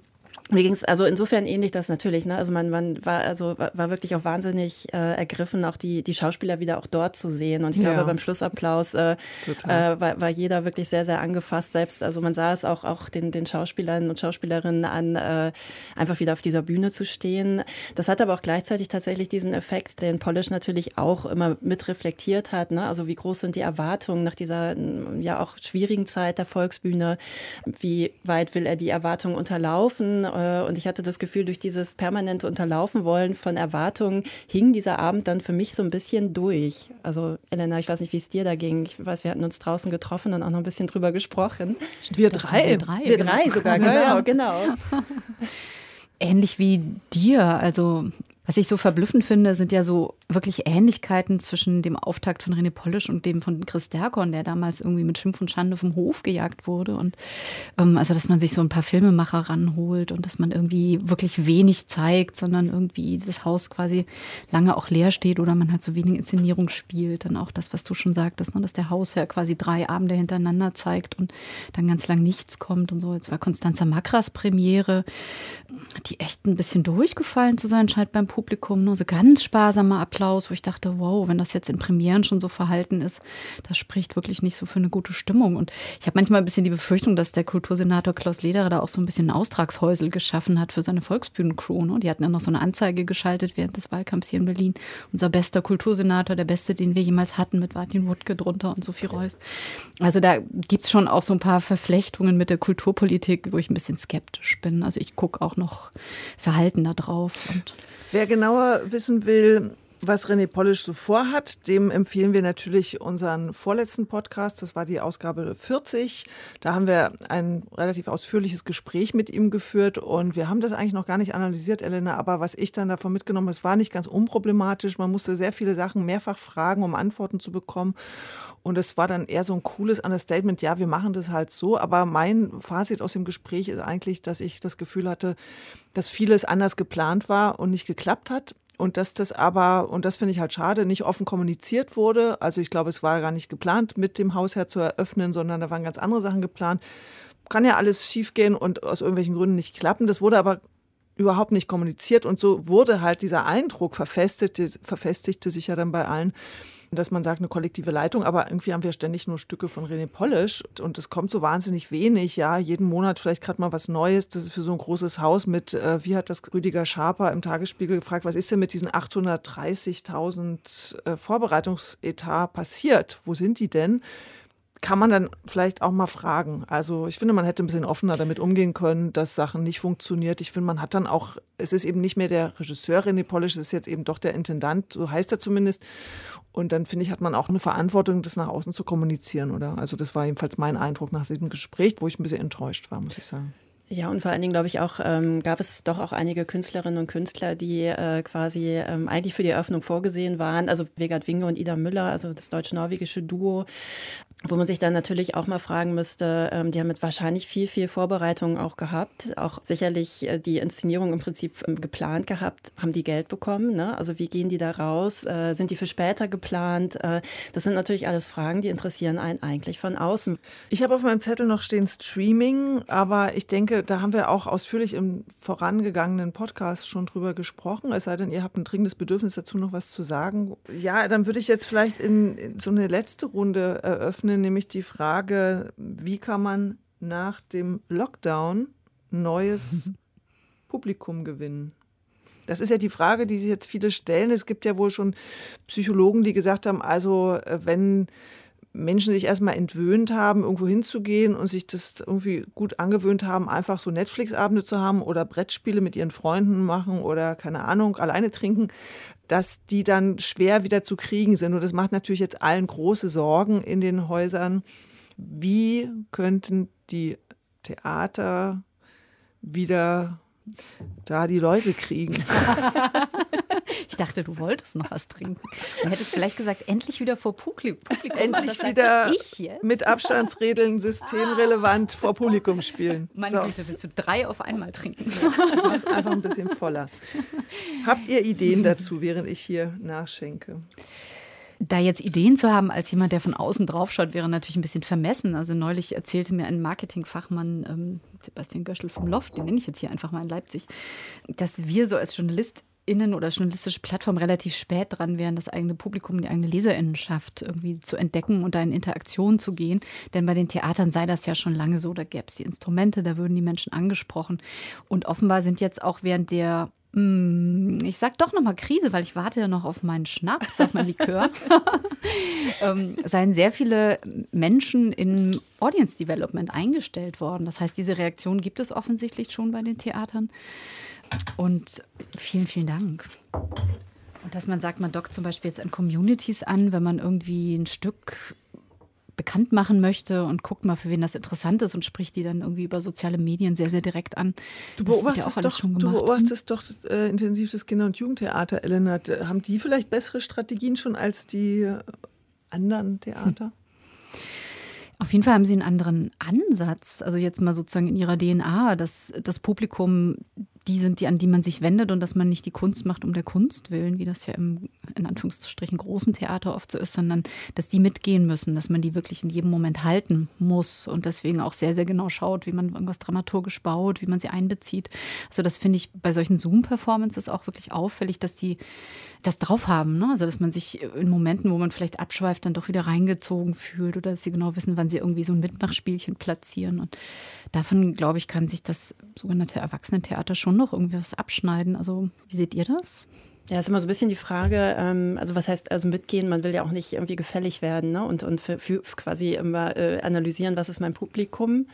mir ging es also insofern ähnlich das natürlich. Ne? Also man, man war also war wirklich auch wahnsinnig äh, ergriffen, auch die, die Schauspieler wieder auch dort zu sehen. Und ich glaube, ja. beim Schlussapplaus äh, äh, war, war jeder wirklich sehr, sehr angefasst. Selbst, also man sah es auch, auch den, den Schauspielern und Schauspielerinnen an, äh, einfach wieder auf dieser Bühne zu stehen. Das hat aber auch gleichzeitig tatsächlich diesen Effekt, den Polish natürlich auch immer mit reflektiert hat. Ne? Also wie groß sind die Erwartungen nach dieser ja auch schwierigen Zeit der Volksbühne? Wie weit will er die Erwartungen unterlaufen? Äh, und ich hatte das Gefühl, durch dieses permanente Unterlaufen wollen von Erwartungen hing dieser Abend dann für mich so ein bisschen durch. Also Elena, ich weiß nicht, wie es dir da ging. Ich weiß, wir hatten uns draußen getroffen und auch noch ein bisschen drüber gesprochen. Wir drei. Wir drei, wir drei sogar, genau, genau. Ähnlich wie dir. Also was ich so verblüffend finde, sind ja so wirklich Ähnlichkeiten zwischen dem Auftakt von René Polisch und dem von Chris Derkon, der damals irgendwie mit Schimpf und Schande vom Hof gejagt wurde. Und ähm, also, dass man sich so ein paar Filmemacher ranholt und dass man irgendwie wirklich wenig zeigt, sondern irgendwie das Haus quasi lange auch leer steht oder man halt so wenig Inszenierung spielt. Dann auch das, was du schon sagtest, ne, dass der Hausherr quasi drei Abende hintereinander zeigt und dann ganz lang nichts kommt und so. Jetzt war Constanza Makras Premiere, die echt ein bisschen durchgefallen zu sein scheint beim Publikum. Ne? so ganz sparsamer Applaus Applaus, wo ich dachte, wow, wenn das jetzt in Premieren schon so verhalten ist, das spricht wirklich nicht so für eine gute Stimmung. Und ich habe manchmal ein bisschen die Befürchtung, dass der Kultursenator Klaus Lederer da auch so ein bisschen Austragshäusel geschaffen hat für seine Volksbühnencrew. Ne? Die hatten dann noch so eine Anzeige geschaltet während des Wahlkampfs hier in Berlin. Unser bester Kultursenator, der beste, den wir jemals hatten, mit Martin Wuttke drunter und Sophie Reuss. Also da gibt es schon auch so ein paar Verflechtungen mit der Kulturpolitik, wo ich ein bisschen skeptisch bin. Also ich gucke auch noch verhaltener drauf. Und Wer genauer wissen will, was René Polisch so vorhat, dem empfehlen wir natürlich unseren vorletzten Podcast. Das war die Ausgabe 40. Da haben wir ein relativ ausführliches Gespräch mit ihm geführt und wir haben das eigentlich noch gar nicht analysiert, Elena. Aber was ich dann davon mitgenommen habe, es war nicht ganz unproblematisch. Man musste sehr viele Sachen mehrfach fragen, um Antworten zu bekommen. Und es war dann eher so ein cooles Understatement. Ja, wir machen das halt so. Aber mein Fazit aus dem Gespräch ist eigentlich, dass ich das Gefühl hatte, dass vieles anders geplant war und nicht geklappt hat. Und dass das aber, und das finde ich halt schade, nicht offen kommuniziert wurde. Also ich glaube, es war gar nicht geplant, mit dem Hausherr zu eröffnen, sondern da waren ganz andere Sachen geplant. Kann ja alles schiefgehen und aus irgendwelchen Gründen nicht klappen. Das wurde aber überhaupt nicht kommuniziert. Und so wurde halt dieser Eindruck verfestigte, verfestigte sich ja dann bei allen, dass man sagt, eine kollektive Leitung, aber irgendwie haben wir ständig nur Stücke von René Polisch und es kommt so wahnsinnig wenig, ja, jeden Monat vielleicht gerade mal was Neues, das ist für so ein großes Haus mit, äh, wie hat das Rüdiger Schaper im Tagesspiegel gefragt, was ist denn mit diesen 830.000 äh, Vorbereitungsetat passiert, wo sind die denn? Kann man dann vielleicht auch mal fragen. Also ich finde, man hätte ein bisschen offener damit umgehen können, dass Sachen nicht funktioniert. Ich finde, man hat dann auch, es ist eben nicht mehr der Regisseur René Polish, es ist jetzt eben doch der Intendant, so heißt er zumindest. Und dann finde ich, hat man auch eine Verantwortung, das nach außen zu kommunizieren, oder? Also das war jedenfalls mein Eindruck nach diesem Gespräch, wo ich ein bisschen enttäuscht war, muss ich sagen. Ja, und vor allen Dingen, glaube ich, auch ähm, gab es doch auch einige Künstlerinnen und Künstler, die äh, quasi ähm, eigentlich für die Eröffnung vorgesehen waren. Also Vegard Winge und Ida Müller, also das deutsch-norwegische Duo, wo man sich dann natürlich auch mal fragen müsste, ähm, die haben mit wahrscheinlich viel, viel Vorbereitung auch gehabt, auch sicherlich äh, die Inszenierung im Prinzip ähm, geplant gehabt. Haben die Geld bekommen? Ne? Also wie gehen die da raus? Äh, sind die für später geplant? Äh, das sind natürlich alles Fragen, die interessieren einen eigentlich von außen. Ich habe auf meinem Zettel noch stehen Streaming, aber ich denke, da haben wir auch ausführlich im vorangegangenen Podcast schon drüber gesprochen. Es sei denn, ihr habt ein dringendes Bedürfnis dazu, noch was zu sagen. Ja, dann würde ich jetzt vielleicht in, in so eine letzte Runde eröffnen, nämlich die Frage, wie kann man nach dem Lockdown neues Publikum gewinnen? Das ist ja die Frage, die sich jetzt viele stellen. Es gibt ja wohl schon Psychologen, die gesagt haben, also äh, wenn Menschen sich erstmal entwöhnt haben, irgendwo hinzugehen und sich das irgendwie gut angewöhnt haben, einfach so Netflix-Abende zu haben oder Brettspiele mit ihren Freunden machen oder keine Ahnung, alleine trinken, dass die dann schwer wieder zu kriegen sind. Und das macht natürlich jetzt allen große Sorgen in den Häusern. Wie könnten die Theater wieder da die Leute kriegen. ich dachte, du wolltest noch was trinken. Du hättest vielleicht gesagt, endlich wieder vor Publikum. Endlich wieder mit Abstandsregeln systemrelevant ah. vor Publikum spielen. Meine so. Güte, willst du drei auf einmal trinken? Ja, einfach ein bisschen voller. Habt ihr Ideen dazu, während ich hier nachschenke? Da jetzt Ideen zu haben als jemand, der von außen draufschaut, wäre natürlich ein bisschen vermessen. Also neulich erzählte mir ein Marketingfachmann, ähm, Sebastian Göschel vom Loft, den nenne ich jetzt hier einfach mal in Leipzig, dass wir so als JournalistInnen oder journalistische Plattform relativ spät dran wären, das eigene Publikum, die eigene Leserinnenschaft irgendwie zu entdecken und da in Interaktion zu gehen. Denn bei den Theatern sei das ja schon lange so, da gäbe es die Instrumente, da würden die Menschen angesprochen. Und offenbar sind jetzt auch während der Mm, ich sag doch nochmal Krise, weil ich warte ja noch auf meinen Schnaps, auf mein Likör. ähm, seien sehr viele Menschen in Audience Development eingestellt worden. Das heißt, diese Reaktion gibt es offensichtlich schon bei den Theatern. Und vielen, vielen Dank. Und dass man sagt, man dockt zum Beispiel jetzt an Communities an, wenn man irgendwie ein Stück bekannt machen möchte und guckt mal, für wen das interessant ist und spricht die dann irgendwie über soziale Medien sehr, sehr direkt an. Du beobachtest, ja doch, du beobachtest doch äh, intensiv das Kinder- und Jugendtheater, Elena. Haben die vielleicht bessere Strategien schon als die anderen Theater? Hm. Auf jeden Fall haben sie einen anderen Ansatz. Also jetzt mal sozusagen in ihrer DNA, dass das Publikum die sind, die, an die man sich wendet und dass man nicht die Kunst macht um der Kunst willen, wie das ja im, in Anführungsstrichen, großen Theater oft so ist, sondern dass die mitgehen müssen, dass man die wirklich in jedem Moment halten muss und deswegen auch sehr, sehr genau schaut, wie man irgendwas dramaturgisch baut, wie man sie einbezieht. Also das finde ich bei solchen Zoom-Performances auch wirklich auffällig, dass die das drauf haben. Ne? Also dass man sich in Momenten, wo man vielleicht abschweift, dann doch wieder reingezogen fühlt oder dass sie genau wissen, wann sie irgendwie so ein Mitmachspielchen platzieren. Und davon, glaube ich, kann sich das sogenannte Erwachsenentheater schon noch irgendwie was abschneiden. Also wie seht ihr das? Ja, ist immer so ein bisschen die Frage, ähm, also was heißt also mitgehen, man will ja auch nicht irgendwie gefällig werden ne? und, und für, für quasi immer äh, analysieren, was ist mein Publikum.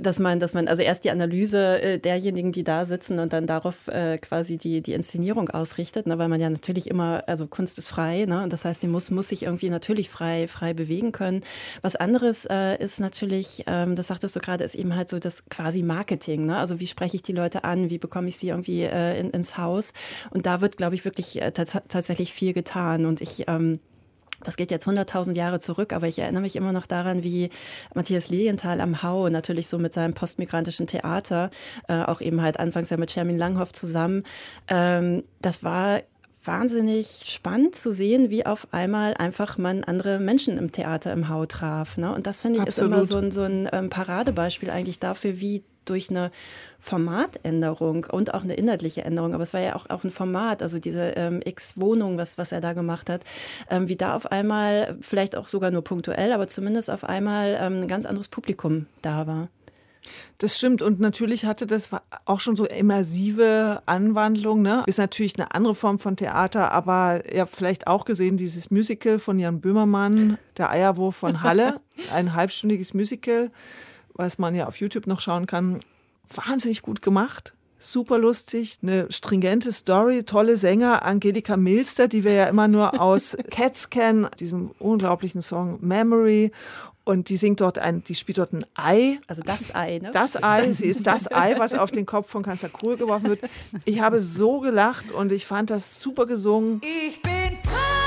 Dass man, dass man, also erst die Analyse äh, derjenigen, die da sitzen und dann darauf äh, quasi die, die Inszenierung ausrichtet, ne? weil man ja natürlich immer, also Kunst ist frei, ne? und das heißt, die muss, muss sich irgendwie natürlich frei, frei bewegen können. Was anderes äh, ist natürlich, ähm, das sagtest du gerade, ist eben halt so das quasi Marketing, ne? also wie spreche ich die Leute an, wie bekomme ich sie irgendwie äh, in, ins Haus und da wird, glaube ich, wirklich äh, tatsächlich viel getan. Und ich ähm, das geht jetzt 100.000 Jahre zurück, aber ich erinnere mich immer noch daran, wie Matthias Lilienthal am Hau natürlich so mit seinem postmigrantischen Theater, äh, auch eben halt anfangs ja mit Shermin Langhoff zusammen, ähm, das war wahnsinnig spannend zu sehen, wie auf einmal einfach man andere Menschen im Theater im Hau traf. Ne? Und das finde ich Absolut. ist immer so ein, so ein ähm, Paradebeispiel eigentlich dafür, wie durch eine Formatänderung und auch eine inhaltliche Änderung, aber es war ja auch, auch ein Format, also diese ähm, X-Wohnung, was, was er da gemacht hat, ähm, wie da auf einmal, vielleicht auch sogar nur punktuell, aber zumindest auf einmal ähm, ein ganz anderes Publikum da war. Das stimmt und natürlich hatte das auch schon so immersive Anwandlung. Ne? Ist natürlich eine andere Form von Theater, aber ja vielleicht auch gesehen dieses Musical von Jan Böhmermann, Der Eierwurf von Halle, ein halbstündiges Musical was man ja auf YouTube noch schauen kann, wahnsinnig gut gemacht. Super lustig, eine stringente Story, tolle Sänger, Angelika Milster, die wir ja immer nur aus Cats kennen, diesem unglaublichen Song Memory und die singt dort ein, die spielt dort ein Ei. Also das Ei, ne? Das Ei, sie ist das Ei, was auf den Kopf von Kanzler Kohl geworfen wird. Ich habe so gelacht und ich fand das super gesungen. Ich bin frei.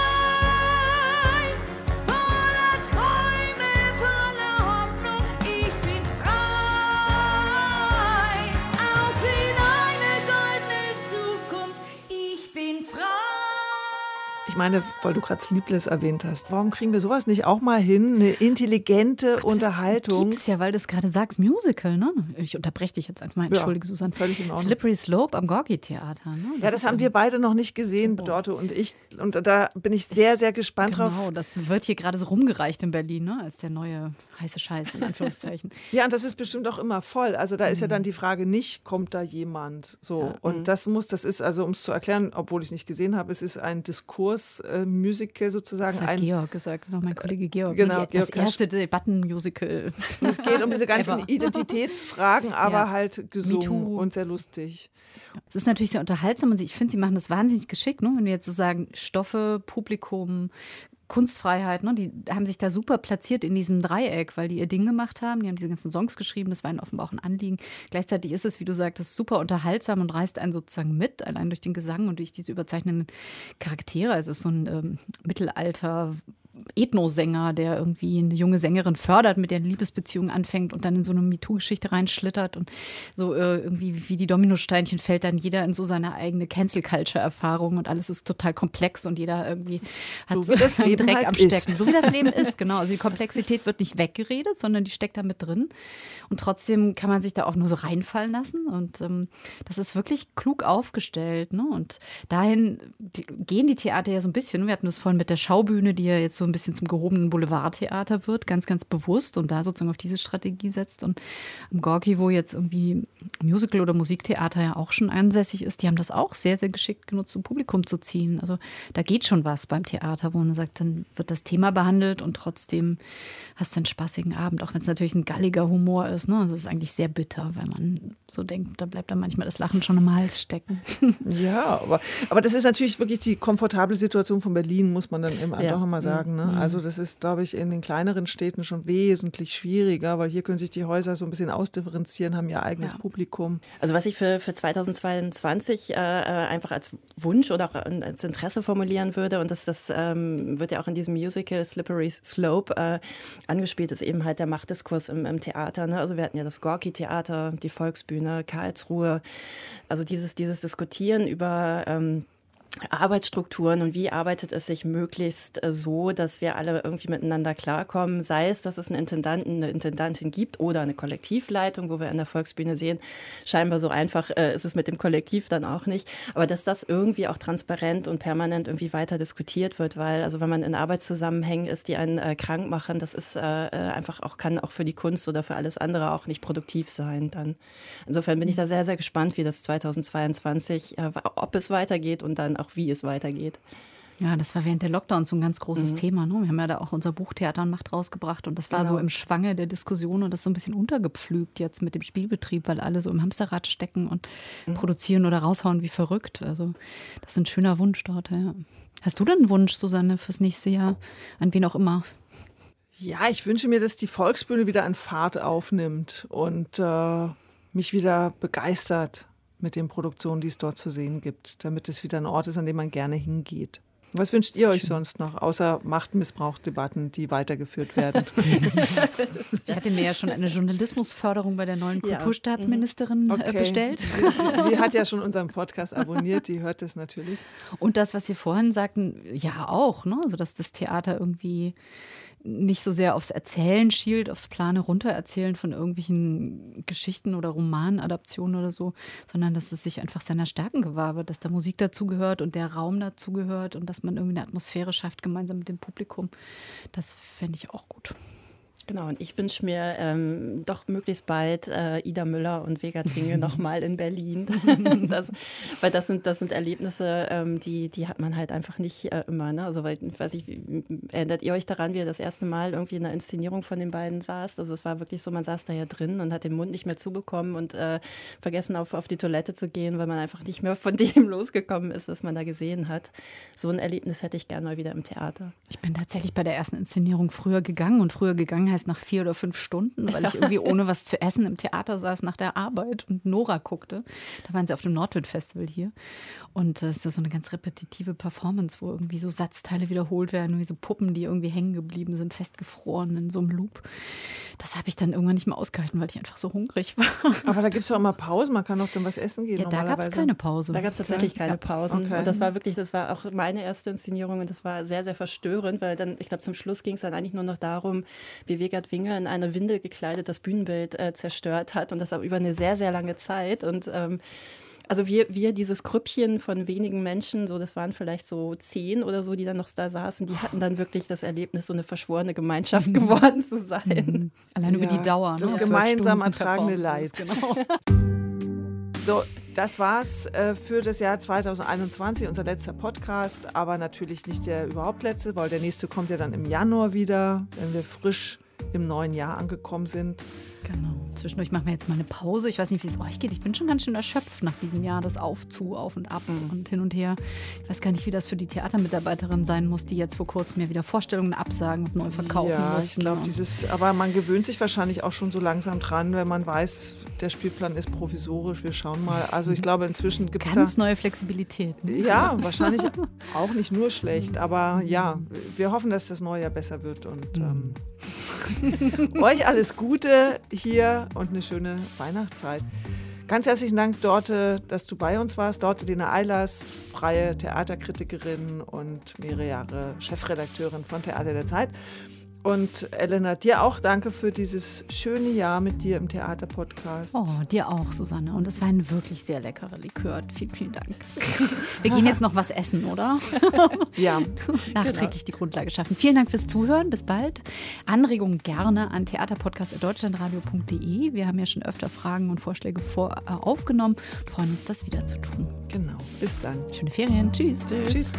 Meine, weil du gerade Sleepless erwähnt hast, warum kriegen wir sowas nicht auch mal hin? Eine intelligente Aber Unterhaltung. Das ja, weil du es gerade sagst, Musical, ne? Ich unterbreche dich jetzt einfach mal, entschuldige ja, Susanne. Völlig in Ordnung. Slippery Slope am Gorki-Theater. Ne? Ja, das haben wir beide noch nicht gesehen, genau. Dorte und ich. Und da bin ich sehr, sehr gespannt genau, drauf. Genau, das wird hier gerade so rumgereicht in Berlin, ne? Als der neue heiße Scheiß, in Anführungszeichen. ja, und das ist bestimmt auch immer voll. Also da ist mhm. ja dann die Frage nicht, kommt da jemand? So. Ja. Und mhm. das muss, das ist, also um es zu erklären, obwohl ich es nicht gesehen habe, es ist ein Diskurs Musical sozusagen. Das hat ein, Georg gesagt, noch mein Kollege Georg. Genau, die, das erste Debattenmusical. Es geht um diese ganzen Identitätsfragen, aber ja. halt gesungen und sehr lustig. Es ist natürlich sehr unterhaltsam und ich finde, sie machen das wahnsinnig geschickt, ne? wenn wir jetzt so sagen, Stoffe, Publikum, Kunstfreiheit, ne? die haben sich da super platziert in diesem Dreieck, weil die ihr Ding gemacht haben. Die haben diese ganzen Songs geschrieben, das war ihnen offenbar auch ein Anliegen. Gleichzeitig ist es, wie du sagtest, super unterhaltsam und reißt einen sozusagen mit, allein durch den Gesang und durch diese überzeichnenden Charaktere. Also es ist so ein ähm, Mittelalter Ethnosänger, der irgendwie eine junge Sängerin fördert, mit der eine Liebesbeziehung anfängt und dann in so eine MeToo-Geschichte reinschlittert und so äh, irgendwie wie die Dominosteinchen fällt dann jeder in so seine eigene Cancel-Culture-Erfahrung und alles ist total komplex und jeder irgendwie hat so, das Leben Dreck halt am Stecken. Ist. So wie das Leben ist, genau. Also die Komplexität wird nicht weggeredet, sondern die steckt da mit drin und trotzdem kann man sich da auch nur so reinfallen lassen und ähm, das ist wirklich klug aufgestellt ne? und dahin gehen die Theater ja so ein bisschen. Wir hatten das vorhin mit der Schaubühne, die ja jetzt so ein bisschen zum gehobenen Boulevardtheater wird, ganz, ganz bewusst und da sozusagen auf diese Strategie setzt. Und am Gorki, wo jetzt irgendwie Musical- oder Musiktheater ja auch schon ansässig ist, die haben das auch sehr, sehr geschickt genutzt, um Publikum zu ziehen. Also da geht schon was beim Theater, wo man sagt, dann wird das Thema behandelt und trotzdem hast du einen spaßigen Abend, auch wenn es natürlich ein galliger Humor ist. Ne? Das ist eigentlich sehr bitter, weil man so denkt, da bleibt dann manchmal das Lachen schon im Hals stecken. Ja, aber, aber das ist natürlich wirklich die komfortable Situation von Berlin, muss man dann eben ja. einfach mal sagen. Ne? Mhm. Also das ist, glaube ich, in den kleineren Städten schon wesentlich schwieriger, weil hier können sich die Häuser so ein bisschen ausdifferenzieren, haben ihr eigenes ja. Publikum. Also was ich für, für 2022 äh, einfach als Wunsch oder auch als Interesse formulieren würde, und das, das ähm, wird ja auch in diesem Musical Slippery Slope äh, angespielt, ist eben halt der Machtdiskurs im, im Theater. Ne? Also wir hatten ja das Gorki-Theater, die Volksbühne, Karlsruhe. Also dieses, dieses Diskutieren über ähm, Arbeitsstrukturen und wie arbeitet es sich möglichst äh, so, dass wir alle irgendwie miteinander klarkommen, sei es, dass es einen Intendanten, eine Intendantin gibt oder eine Kollektivleitung, wo wir an der Volksbühne sehen, scheinbar so einfach äh, ist es mit dem Kollektiv dann auch nicht, aber dass das irgendwie auch transparent und permanent irgendwie weiter diskutiert wird, weil also wenn man in Arbeitszusammenhängen ist, die einen äh, krank machen, das ist äh, äh einfach auch, kann auch für die Kunst oder für alles andere auch nicht produktiv sein dann. Insofern bin ich da sehr, sehr gespannt, wie das 2022, äh, ob es weitergeht und dann auch wie es weitergeht. Ja, das war während der Lockdown so ein ganz großes mhm. Thema. Ne? Wir haben ja da auch unser Buch Theater und Macht rausgebracht und das war genau. so im Schwange der Diskussion und das ist so ein bisschen untergepflügt jetzt mit dem Spielbetrieb, weil alle so im Hamsterrad stecken und mhm. produzieren oder raushauen wie verrückt. Also das ist ein schöner Wunsch dort. Ja. Hast du denn einen Wunsch, Susanne, fürs nächste Jahr? An wen auch immer? Ja, ich wünsche mir, dass die Volksbühne wieder an Fahrt aufnimmt und äh, mich wieder begeistert mit den Produktionen, die es dort zu sehen gibt, damit es wieder ein Ort ist, an dem man gerne hingeht. Was wünscht ihr euch sonst noch, außer Machtmissbrauchsdebatten, die weitergeführt werden? ich hatte mir ja schon eine Journalismusförderung bei der neuen Kulturstaatsministerin ja. Äh, okay. bestellt. Die, die, die, hat ja schon unseren Podcast abonniert, die hört das natürlich. Und das, was Sie vorhin sagten, ja auch, ne? also dass das Theater irgendwie nicht so sehr aufs Erzählen schielt, aufs Plane runtererzählen von irgendwelchen Geschichten oder Romanadaptionen oder so, sondern dass es sich einfach seiner Stärken gewahr wird, dass da Musik dazugehört und der Raum dazugehört und dass man irgendwie eine Atmosphäre schafft gemeinsam mit dem Publikum. Das fände ich auch gut. Genau, und ich wünsche mir ähm, doch möglichst bald äh, Ida Müller und Vega Tinge nochmal in Berlin. das, weil das sind, das sind Erlebnisse, ähm, die, die hat man halt einfach nicht äh, immer. Ne? Also, weil, weiß ich, erinnert ihr euch daran, wie ihr das erste Mal irgendwie in der Inszenierung von den beiden saß? Also, es war wirklich so, man saß da ja drin und hat den Mund nicht mehr zubekommen und äh, vergessen, auf, auf die Toilette zu gehen, weil man einfach nicht mehr von dem losgekommen ist, was man da gesehen hat. So ein Erlebnis hätte ich gerne mal wieder im Theater. Ich bin tatsächlich bei der ersten Inszenierung früher gegangen und früher gegangen heißt nach vier oder fünf Stunden, weil ich irgendwie ohne was zu essen im Theater saß nach der Arbeit und Nora guckte. Da waren sie auf dem Nordwind Festival hier. Und das ist so eine ganz repetitive Performance, wo irgendwie so Satzteile wiederholt werden, wie so Puppen, die irgendwie hängen geblieben sind, festgefroren in so einem Loop. Das habe ich dann irgendwann nicht mehr ausgehalten, weil ich einfach so hungrig war. Aber da gibt es doch immer Pausen, man kann doch dann was essen gehen. Ja, da gab es keine Pause. Da gab es tatsächlich keine Pausen. Okay. Und das war wirklich, das war auch meine erste Inszenierung und das war sehr, sehr verstörend, weil dann, ich glaube, zum Schluss ging es dann eigentlich nur noch darum, wie Wegert Winge in eine Windel gekleidet das Bühnenbild äh, zerstört hat und das aber über eine sehr, sehr lange Zeit. Und ähm, also wir, wir, dieses Grüppchen von wenigen Menschen, so das waren vielleicht so zehn oder so, die dann noch da saßen, die hatten dann wirklich das Erlebnis, so eine verschworene Gemeinschaft geworden zu sein. Mhm. Allein ja, über die Dauer. Ne? Das gemeinsam ertragene Leid. Genau. so, das war's äh, für das Jahr 2021, unser letzter Podcast, aber natürlich nicht der überhaupt letzte, weil der nächste kommt ja dann im Januar wieder, wenn wir frisch im neuen Jahr angekommen sind. Genau. Zwischendurch machen wir jetzt mal eine Pause. Ich weiß nicht, wie es euch geht. Ich bin schon ganz schön erschöpft nach diesem Jahr. Das Auf, zu, auf und ab mhm. und hin und her. Ich weiß gar nicht, wie das für die Theatermitarbeiterin sein muss, die jetzt vor kurzem mir wieder Vorstellungen absagen und neu verkaufen ja, müssen. ich glaube, dieses, aber man gewöhnt sich wahrscheinlich auch schon so langsam dran, wenn man weiß, der Spielplan ist provisorisch. Wir schauen mal. Also ich glaube, inzwischen gibt es Ganz da, neue Flexibilität. Ne? Ja, wahrscheinlich auch nicht nur schlecht. Aber ja, wir hoffen, dass das neue Jahr besser wird und mhm. ähm, euch alles Gute hier und eine schöne Weihnachtszeit. Ganz herzlichen Dank, Dorte, dass du bei uns warst. Dorte Dina Eilers, freie Theaterkritikerin und mehrere Jahre Chefredakteurin von Theater der Zeit. Und Elena, dir auch danke für dieses schöne Jahr mit dir im Theaterpodcast. Oh, dir auch, Susanne. Und es war ein wirklich sehr leckerer Likör. Vielen, vielen Dank. Wir gehen jetzt noch was essen, oder? Ja. Nachträglich genau. die Grundlage schaffen. Vielen Dank fürs Zuhören. Bis bald. Anregungen gerne an theaterpodcast.deutschlandradio.de. Wir haben ja schon öfter Fragen und Vorschläge vor, äh, aufgenommen. Freuen uns, das wieder zu tun. Genau. Bis dann. Schöne Ferien. Tschüss. Tschüss. Tschüss.